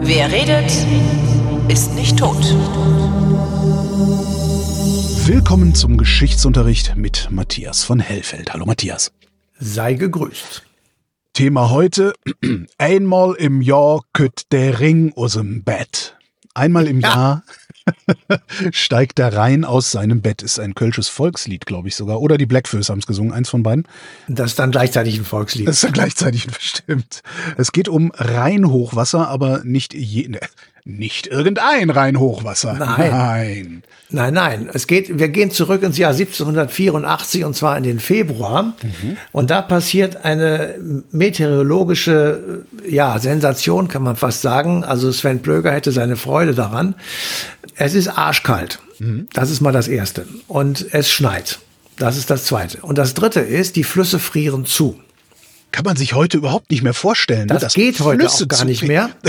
Wer redet, ist nicht tot. Willkommen zum Geschichtsunterricht mit Matthias von Hellfeld. Hallo Matthias. Sei gegrüßt. Thema heute: Einmal im Jahr kütt der Ring aus dem Bett. Einmal im ja. Jahr steigt der Rhein aus seinem Bett. Ist ein kölsches Volkslied, glaube ich sogar. Oder die Blackfoes haben es gesungen, eins von beiden. Das ist dann gleichzeitig ein Volkslied. Das ist dann gleichzeitig ein bestimmt. Es geht um Rheinhochwasser, aber nicht je, ne, nicht irgendein Rheinhochwasser. Nein. Nein. Nein, nein. Es geht, wir gehen zurück ins Jahr 1784 und zwar in den Februar. Mhm. Und da passiert eine meteorologische, ja, Sensation, kann man fast sagen. Also Sven Plöger hätte seine Freude daran. Es ist arschkalt. Mhm. Das ist mal das Erste. Und es schneit. Das ist das Zweite. Und das Dritte ist, die Flüsse frieren zu kann man sich heute überhaupt nicht mehr vorstellen. Ne? Das, das geht heute Flüsse auch gar nicht mehr.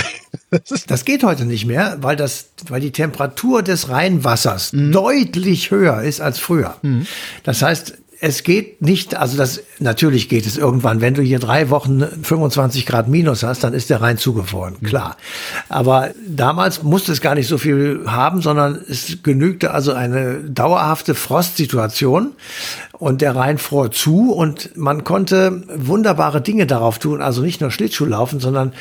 Das geht heute nicht mehr, weil das, weil die Temperatur des Rheinwassers mhm. deutlich höher ist als früher. Mhm. Das heißt, es geht nicht, also das, natürlich geht es irgendwann. Wenn du hier drei Wochen 25 Grad minus hast, dann ist der Rhein zugefroren, mhm. klar. Aber damals musste es gar nicht so viel haben, sondern es genügte also eine dauerhafte Frostsituation und der Rhein fror zu und man konnte wunderbare Dinge darauf tun, also nicht nur Schlittschuh laufen, sondern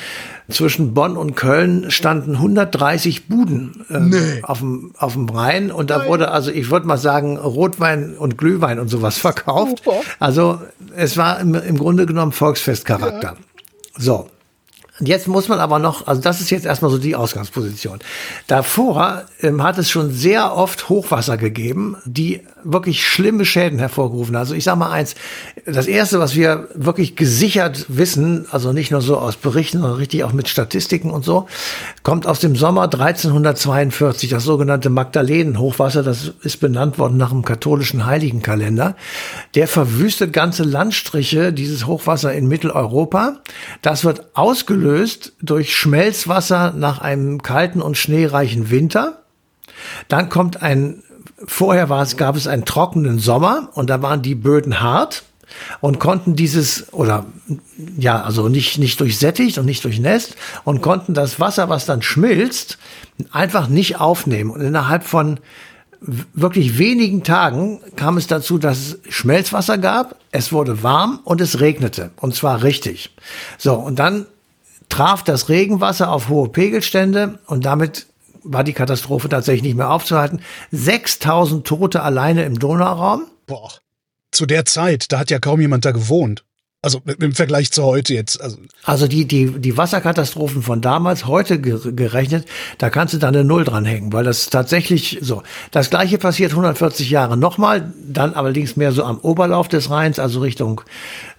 zwischen Bonn und Köln standen 130 Buden äh, nee. auf, dem, auf dem Rhein und da Nein. wurde also, ich würde mal sagen, Rotwein und Glühwein und sowas verkauft. Super. Also es war im, im Grunde genommen Volksfestcharakter. Ja. So. Und jetzt muss man aber noch, also das ist jetzt erstmal so die Ausgangsposition. Davor ähm, hat es schon sehr oft Hochwasser gegeben, die wirklich schlimme Schäden hervorgerufen. Also ich sage mal eins, das erste, was wir wirklich gesichert wissen, also nicht nur so aus Berichten, sondern richtig auch mit Statistiken und so, kommt aus dem Sommer 1342, das sogenannte Magdalenen-Hochwasser, das ist benannt worden nach dem katholischen Heiligenkalender. Der verwüstet ganze Landstriche, dieses Hochwasser in Mitteleuropa. Das wird ausgelöst durch Schmelzwasser nach einem kalten und schneereichen Winter. Dann kommt ein vorher war es, gab es einen trockenen Sommer und da waren die Böden hart und konnten dieses oder ja, also nicht nicht durchsättigt und nicht durchnässt und konnten das Wasser, was dann schmilzt, einfach nicht aufnehmen und innerhalb von wirklich wenigen Tagen kam es dazu, dass es Schmelzwasser gab, es wurde warm und es regnete und zwar richtig. So und dann traf das Regenwasser auf hohe Pegelstände und damit war die Katastrophe tatsächlich nicht mehr aufzuhalten. 6000 Tote alleine im Donauraum. Boah. Zu der Zeit, da hat ja kaum jemand da gewohnt. Also im Vergleich zu heute jetzt. Also, also die, die, die Wasserkatastrophen von damals, heute gerechnet, da kannst du da eine Null dranhängen, weil das tatsächlich so. Das gleiche passiert 140 Jahre nochmal, dann allerdings mehr so am Oberlauf des Rheins, also Richtung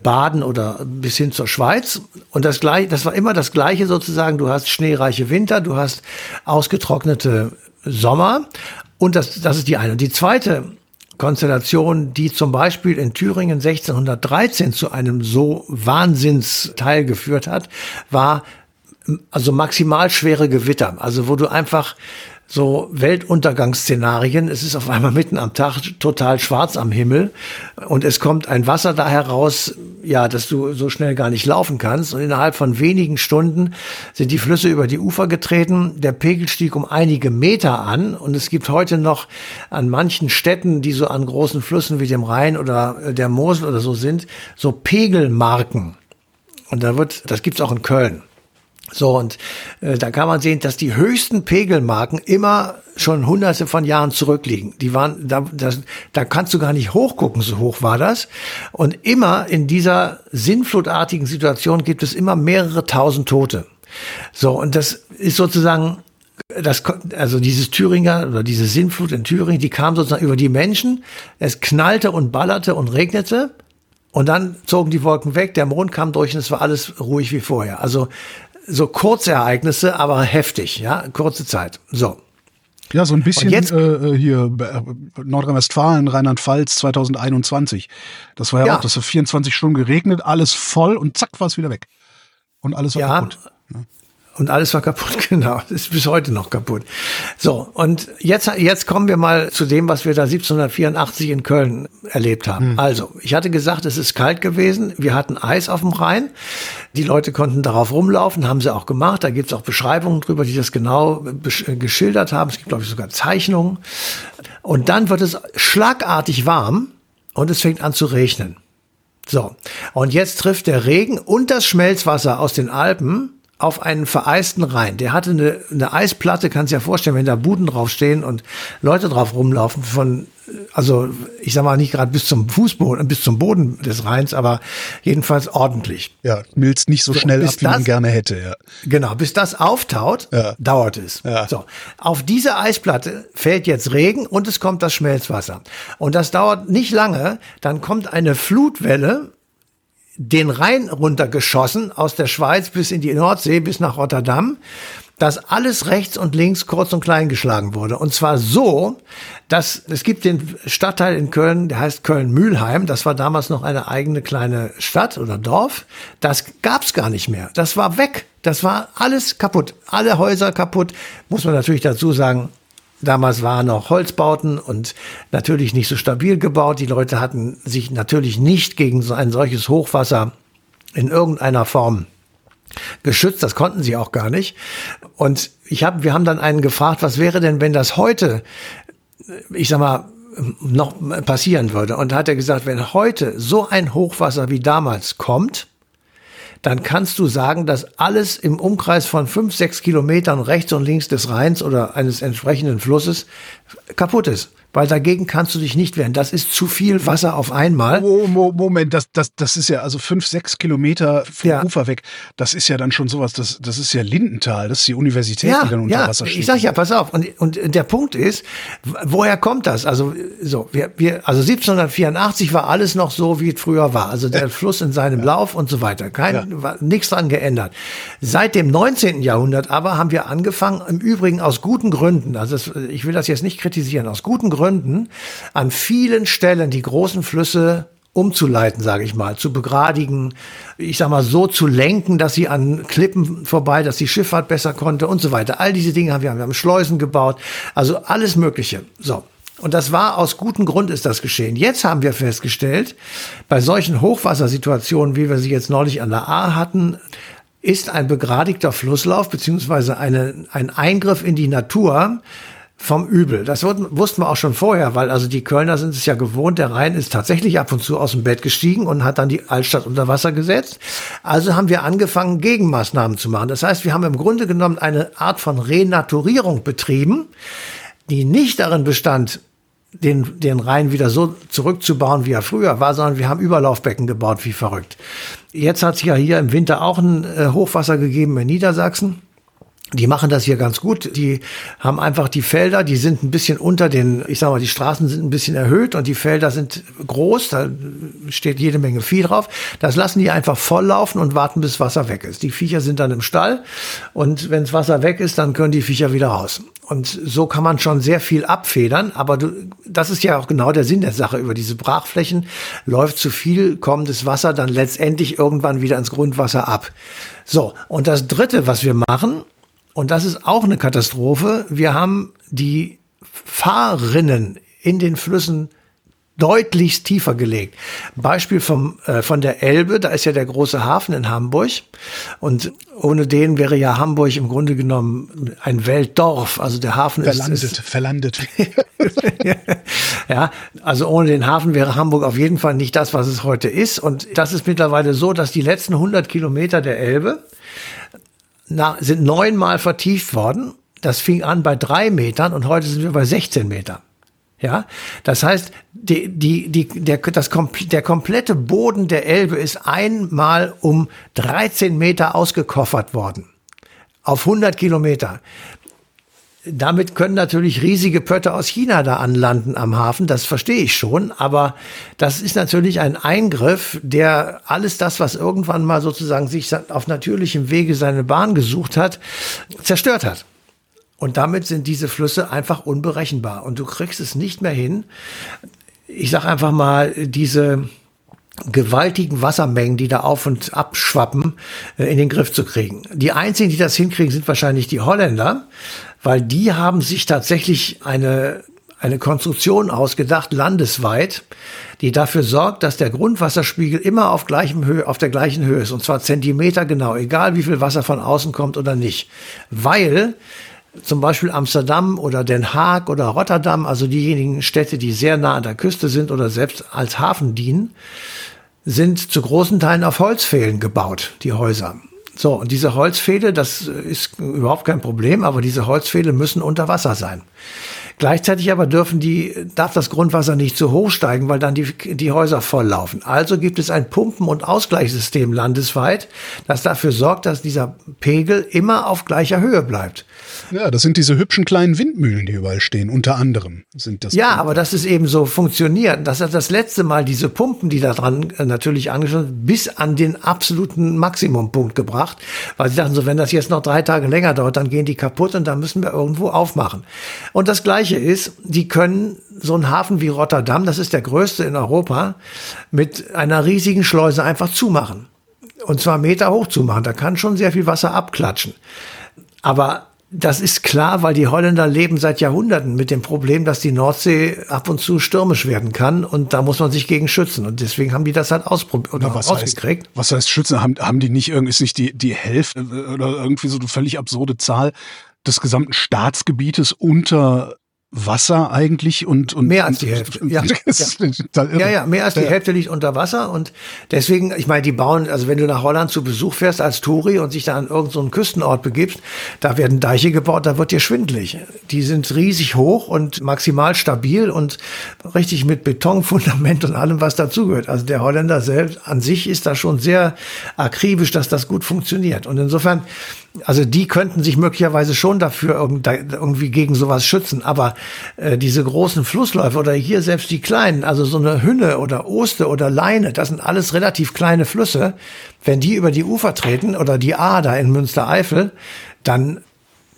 Baden oder bis hin zur Schweiz. Und das gleiche, das war immer das gleiche sozusagen. Du hast schneereiche Winter, du hast ausgetrocknete Sommer. Und das, das ist die eine. Und die zweite Konstellation, die zum Beispiel in Thüringen 1613 zu einem so Wahnsinnsteil geführt hat, war also maximal schwere Gewitter. Also wo du einfach so Weltuntergangsszenarien. Es ist auf einmal mitten am Tag total schwarz am Himmel und es kommt ein Wasser da heraus, ja, dass du so schnell gar nicht laufen kannst. Und innerhalb von wenigen Stunden sind die Flüsse über die Ufer getreten. Der Pegel stieg um einige Meter an und es gibt heute noch an manchen Städten, die so an großen Flüssen wie dem Rhein oder der Mosel oder so sind, so Pegelmarken. Und da wird, das gibt's auch in Köln. So, und äh, da kann man sehen, dass die höchsten Pegelmarken immer schon hunderte von Jahren zurückliegen. Die waren, da, das, da kannst du gar nicht hochgucken, so hoch war das. Und immer in dieser sinnflutartigen Situation gibt es immer mehrere tausend Tote. So, und das ist sozusagen das, also dieses Thüringer oder diese Sinnflut in Thüringen, die kam sozusagen über die Menschen. Es knallte und ballerte und regnete. Und dann zogen die Wolken weg, der Mond kam durch und es war alles ruhig wie vorher. Also so Kurzereignisse, aber heftig, ja, kurze Zeit. So. Ja, so ein bisschen jetzt, äh, äh hier äh, Nordrhein-Westfalen, Rheinland-Pfalz 2021. Das war ja, ja, auch, das hat 24 Stunden geregnet, alles voll und zack war es wieder weg. Und alles war ja. kaputt. Ja. Und alles war kaputt, genau. Ist bis heute noch kaputt. So, und jetzt, jetzt kommen wir mal zu dem, was wir da 1784 in Köln erlebt haben. Hm. Also, ich hatte gesagt, es ist kalt gewesen. Wir hatten Eis auf dem Rhein. Die Leute konnten darauf rumlaufen, haben sie auch gemacht. Da gibt's auch Beschreibungen drüber, die das genau geschildert haben. Es gibt, glaube ich, sogar Zeichnungen. Und dann wird es schlagartig warm und es fängt an zu regnen. So, und jetzt trifft der Regen und das Schmelzwasser aus den Alpen auf einen vereisten Rhein. Der hatte eine, eine Eisplatte, kannst du dir vorstellen, wenn da Buden draufstehen und Leute drauf rumlaufen von, also ich sag mal nicht gerade bis zum Fußboden, bis zum Boden des Rheins, aber jedenfalls ordentlich. Ja, milzt nicht so, so schnell ab, wie das, man gerne hätte, ja. Genau, bis das auftaut, ja. dauert es. Ja. So, auf diese Eisplatte fällt jetzt Regen und es kommt das Schmelzwasser. Und das dauert nicht lange, dann kommt eine Flutwelle den Rhein runtergeschossen aus der Schweiz bis in die Nordsee, bis nach Rotterdam, dass alles rechts und links kurz und klein geschlagen wurde. Und zwar so, dass es gibt den Stadtteil in Köln, der heißt Köln-Mühlheim. Das war damals noch eine eigene kleine Stadt oder Dorf. Das gab's gar nicht mehr. Das war weg. Das war alles kaputt. Alle Häuser kaputt. Muss man natürlich dazu sagen, Damals waren noch Holzbauten und natürlich nicht so stabil gebaut. Die Leute hatten sich natürlich nicht gegen so ein solches Hochwasser in irgendeiner Form geschützt. Das konnten sie auch gar nicht. Und ich habe, wir haben dann einen gefragt, was wäre denn, wenn das heute, ich sag mal, noch passieren würde? Und hat er gesagt, wenn heute so ein Hochwasser wie damals kommt, dann kannst du sagen, dass alles im Umkreis von fünf, sechs Kilometern rechts und links des Rheins oder eines entsprechenden Flusses kaputt ist weil dagegen kannst du dich nicht wehren. Das ist zu viel Wasser auf einmal. Moment, das, das, das ist ja also fünf, sechs Kilometer vom ja. Ufer weg. Das ist ja dann schon sowas, das, das ist ja Lindenthal, das ist die Universität, ja, die dann unter ja, Wasser steht. Ich sag ja, pass auf. Und, und der Punkt ist, woher kommt das? Also, so, wir, wir, also 1784 war alles noch so, wie es früher war. Also der Fluss in seinem Lauf und so weiter. Kein, war nichts dran geändert. Seit dem 19. Jahrhundert aber haben wir angefangen, im Übrigen aus guten Gründen, also das, ich will das jetzt nicht kritisieren, aus guten Gründen, Gründen an vielen Stellen die großen Flüsse umzuleiten, sage ich mal, zu begradigen, ich sag mal so zu lenken, dass sie an Klippen vorbei, dass die Schifffahrt besser konnte und so weiter. All diese Dinge haben wir, wir haben Schleusen gebaut, also alles Mögliche. So. Und das war aus gutem Grund ist das geschehen. Jetzt haben wir festgestellt, bei solchen Hochwassersituationen, wie wir sie jetzt neulich an der A hatten, ist ein begradigter Flusslauf eine, ein Eingriff in die Natur vom Übel. Das wussten wir auch schon vorher, weil also die Kölner sind es ja gewohnt, der Rhein ist tatsächlich ab und zu aus dem Bett gestiegen und hat dann die Altstadt unter Wasser gesetzt. Also haben wir angefangen, Gegenmaßnahmen zu machen. Das heißt, wir haben im Grunde genommen eine Art von Renaturierung betrieben, die nicht darin bestand, den, den Rhein wieder so zurückzubauen, wie er früher war, sondern wir haben Überlaufbecken gebaut, wie verrückt. Jetzt hat es ja hier im Winter auch ein äh, Hochwasser gegeben in Niedersachsen. Die machen das hier ganz gut. Die haben einfach die Felder, die sind ein bisschen unter den, ich sag mal, die Straßen sind ein bisschen erhöht und die Felder sind groß, da steht jede Menge Vieh drauf. Das lassen die einfach volllaufen und warten, bis Wasser weg ist. Die Viecher sind dann im Stall und wenn das Wasser weg ist, dann können die Viecher wieder raus. Und so kann man schon sehr viel abfedern, aber du, das ist ja auch genau der Sinn der Sache. Über diese Brachflächen läuft zu viel kommendes Wasser dann letztendlich irgendwann wieder ins Grundwasser ab. So, und das Dritte, was wir machen, und das ist auch eine Katastrophe. Wir haben die Fahrrinnen in den Flüssen deutlichst tiefer gelegt. Beispiel vom, äh, von der Elbe, da ist ja der große Hafen in Hamburg und ohne den wäre ja Hamburg im Grunde genommen ein Weltdorf. Also der Hafen verlandet, ist, ist verlandet. ja, also ohne den Hafen wäre Hamburg auf jeden Fall nicht das, was es heute ist. Und das ist mittlerweile so, dass die letzten 100 Kilometer der Elbe na, sind neunmal vertieft worden. Das fing an bei drei Metern und heute sind wir bei 16 Metern. Ja, das heißt, die, die, die, der, das, der komplette Boden der Elbe ist einmal um 13 Meter ausgekoffert worden. Auf 100 Kilometer damit können natürlich riesige Pötte aus China da anlanden am Hafen, das verstehe ich schon, aber das ist natürlich ein Eingriff, der alles das, was irgendwann mal sozusagen sich auf natürlichem Wege seine Bahn gesucht hat, zerstört hat. Und damit sind diese Flüsse einfach unberechenbar und du kriegst es nicht mehr hin. Ich sag einfach mal, diese gewaltigen Wassermengen, die da auf und abschwappen, äh, in den Griff zu kriegen. Die einzigen, die das hinkriegen, sind wahrscheinlich die Holländer, weil die haben sich tatsächlich eine eine Konstruktion ausgedacht, landesweit, die dafür sorgt, dass der Grundwasserspiegel immer auf, gleichem Höhe, auf der gleichen Höhe ist. Und zwar Zentimeter genau, egal wie viel Wasser von außen kommt oder nicht. Weil zum Beispiel Amsterdam oder Den Haag oder Rotterdam, also diejenigen Städte, die sehr nah an der Küste sind oder selbst als Hafen dienen, sind zu großen Teilen auf Holzpfählen gebaut, die Häuser. So, und diese Holzpfähle, das ist überhaupt kein Problem, aber diese Holzpfähle müssen unter Wasser sein. Gleichzeitig aber dürfen die, darf das Grundwasser nicht zu hoch steigen, weil dann die, die Häuser volllaufen. Also gibt es ein Pumpen- und Ausgleichssystem landesweit, das dafür sorgt, dass dieser Pegel immer auf gleicher Höhe bleibt. Ja, das sind diese hübschen kleinen Windmühlen, die überall stehen, unter anderem sind das. Ja, aber das ist eben so funktioniert. Das hat das letzte Mal diese Pumpen, die da dran äh, natürlich angeschlossen sind, bis an den absoluten Maximumpunkt gebracht, weil sie dachten so, wenn das jetzt noch drei Tage länger dauert, dann gehen die kaputt und dann müssen wir irgendwo aufmachen. Und das Gleiche ist, die können so einen Hafen wie Rotterdam, das ist der größte in Europa, mit einer riesigen Schleuse einfach zumachen. Und zwar Meter hoch zumachen. Da kann schon sehr viel Wasser abklatschen. Aber das ist klar, weil die Holländer leben seit Jahrhunderten mit dem Problem, dass die Nordsee ab und zu stürmisch werden kann und da muss man sich gegen schützen und deswegen haben die das halt ausprobiert oder was ausgekriegt. Heißt, was heißt schützen? Haben, haben die nicht irgendwie, ist nicht die, die Hälfte oder irgendwie so eine völlig absurde Zahl des gesamten Staatsgebietes unter Wasser eigentlich und, und mehr als die Hälfte. Ja, ja. ja, mehr als die Hälfte liegt unter Wasser und deswegen, ich meine, die bauen, also wenn du nach Holland zu Besuch fährst als Touri und sich da an irgendeinen so Küstenort begibst, da werden Deiche gebaut, da wird dir schwindlig. Die sind riesig hoch und maximal stabil und richtig mit Betonfundament und allem, was dazugehört. Also der Holländer selbst an sich ist da schon sehr akribisch, dass das gut funktioniert. Und insofern also die könnten sich möglicherweise schon dafür irgendwie gegen sowas schützen. Aber äh, diese großen Flussläufe oder hier selbst die kleinen, also so eine Hünne oder Oste oder Leine, das sind alles relativ kleine Flüsse. Wenn die über die Ufer treten oder die A da in Münstereifel, dann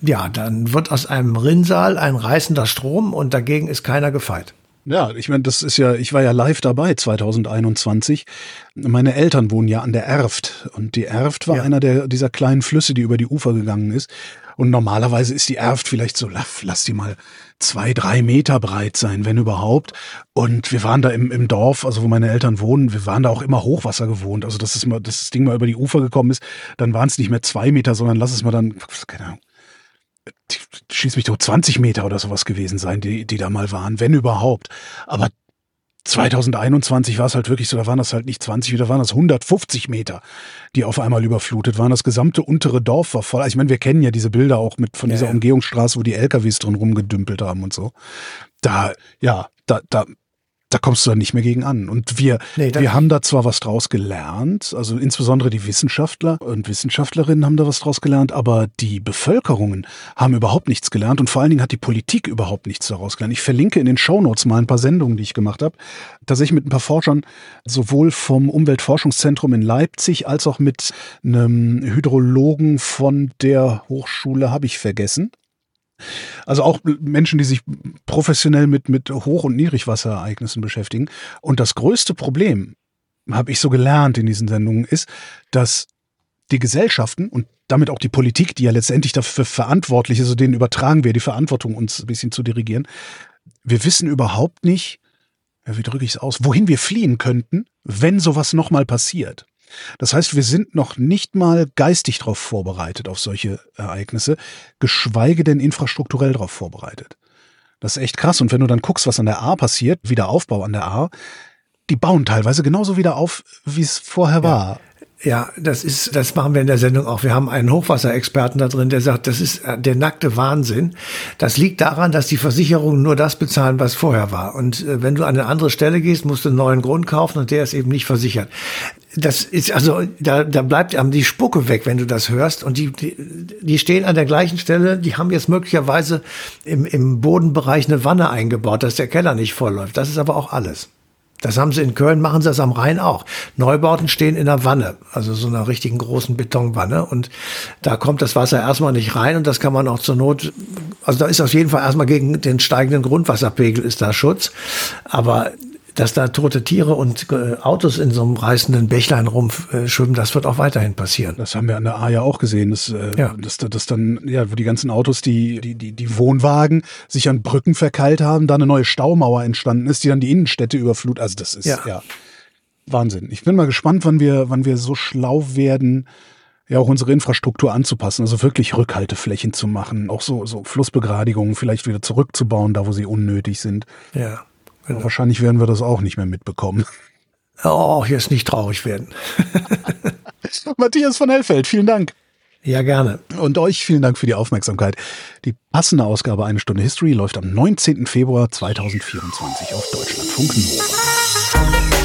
ja, dann wird aus einem Rinnsal ein reißender Strom und dagegen ist keiner gefeit. Ja, ich meine, das ist ja, ich war ja live dabei 2021. Meine Eltern wohnen ja an der Erft und die Erft war ja. einer der dieser kleinen Flüsse, die über die Ufer gegangen ist. Und normalerweise ist die Erft vielleicht so, lass die mal zwei, drei Meter breit sein, wenn überhaupt. Und wir waren da im, im Dorf, also wo meine Eltern wohnen, wir waren da auch immer Hochwasser gewohnt. Also dass, es mal, dass das Ding mal über die Ufer gekommen ist, dann waren es nicht mehr zwei Meter, sondern lass es mal dann, keine Ahnung, schieß mich doch 20 Meter oder sowas gewesen sein, die, die da mal waren, wenn überhaupt. Aber 2021 war es halt wirklich so, da waren das halt nicht 20 Meter, waren das 150 Meter, die auf einmal überflutet waren. Das gesamte untere Dorf war voll. Also ich meine, wir kennen ja diese Bilder auch mit von dieser ja. Umgehungsstraße, wo die LKWs drin rumgedümpelt haben und so. Da, ja, da, da da kommst du dann nicht mehr gegen an. Und wir, nee, wir haben da zwar was draus gelernt, also insbesondere die Wissenschaftler und Wissenschaftlerinnen haben da was draus gelernt, aber die Bevölkerungen haben überhaupt nichts gelernt und vor allen Dingen hat die Politik überhaupt nichts daraus gelernt. Ich verlinke in den Shownotes mal ein paar Sendungen, die ich gemacht habe, tatsächlich mit ein paar Forschern, sowohl vom Umweltforschungszentrum in Leipzig als auch mit einem Hydrologen von der Hochschule, habe ich vergessen, also auch Menschen, die sich professionell mit, mit Hoch- und Niedrigwasserereignissen beschäftigen. Und das größte Problem, habe ich so gelernt in diesen Sendungen, ist, dass die Gesellschaften und damit auch die Politik, die ja letztendlich dafür verantwortlich ist, also denen übertragen wir die Verantwortung, uns ein bisschen zu dirigieren. Wir wissen überhaupt nicht, wie drücke ich es aus, wohin wir fliehen könnten, wenn sowas nochmal passiert. Das heißt, wir sind noch nicht mal geistig darauf vorbereitet, auf solche Ereignisse, geschweige denn infrastrukturell darauf vorbereitet. Das ist echt krass. Und wenn du dann guckst, was an der A passiert, Wiederaufbau an der A, die bauen teilweise genauso wieder auf, wie es vorher ja. war. Ja, das ist, das machen wir in der Sendung auch. Wir haben einen Hochwasserexperten da drin, der sagt, das ist äh, der nackte Wahnsinn. Das liegt daran, dass die Versicherungen nur das bezahlen, was vorher war. Und äh, wenn du an eine andere Stelle gehst, musst du einen neuen Grund kaufen und der ist eben nicht versichert. Das ist also, da, da bleibt einem die Spucke weg, wenn du das hörst. Und die, die, die stehen an der gleichen Stelle, die haben jetzt möglicherweise im, im Bodenbereich eine Wanne eingebaut, dass der Keller nicht vollläuft. Das ist aber auch alles. Das haben sie in Köln, machen sie das am Rhein auch. Neubauten stehen in der Wanne, also so einer richtigen großen Betonwanne. Und da kommt das Wasser erstmal nicht rein und das kann man auch zur Not, also da ist auf jeden Fall erstmal gegen den steigenden Grundwasserpegel ist da Schutz. Aber dass da tote Tiere und äh, Autos in so einem reißenden Bächlein rumschwimmen, das wird auch weiterhin passieren. Das haben wir an der A ja auch gesehen, dass, äh, ja. dass, dass dann, ja, wo die ganzen Autos, die, die, die, die Wohnwagen sich an Brücken verkeilt haben, da eine neue Staumauer entstanden ist, die dann die Innenstädte überflut. Also das ist ja, ja Wahnsinn. Ich bin mal gespannt, wann wir, wann wir so schlau werden, ja auch unsere Infrastruktur anzupassen, also wirklich Rückhalteflächen zu machen, auch so, so Flussbegradigungen vielleicht wieder zurückzubauen, da wo sie unnötig sind. Ja. Genau. Wahrscheinlich werden wir das auch nicht mehr mitbekommen. Oh, jetzt nicht traurig werden. Matthias von Hellfeld, vielen Dank. Ja, gerne. Und euch vielen Dank für die Aufmerksamkeit. Die passende Ausgabe Eine Stunde History läuft am 19. Februar 2024 auf Deutschlandfunk Nova.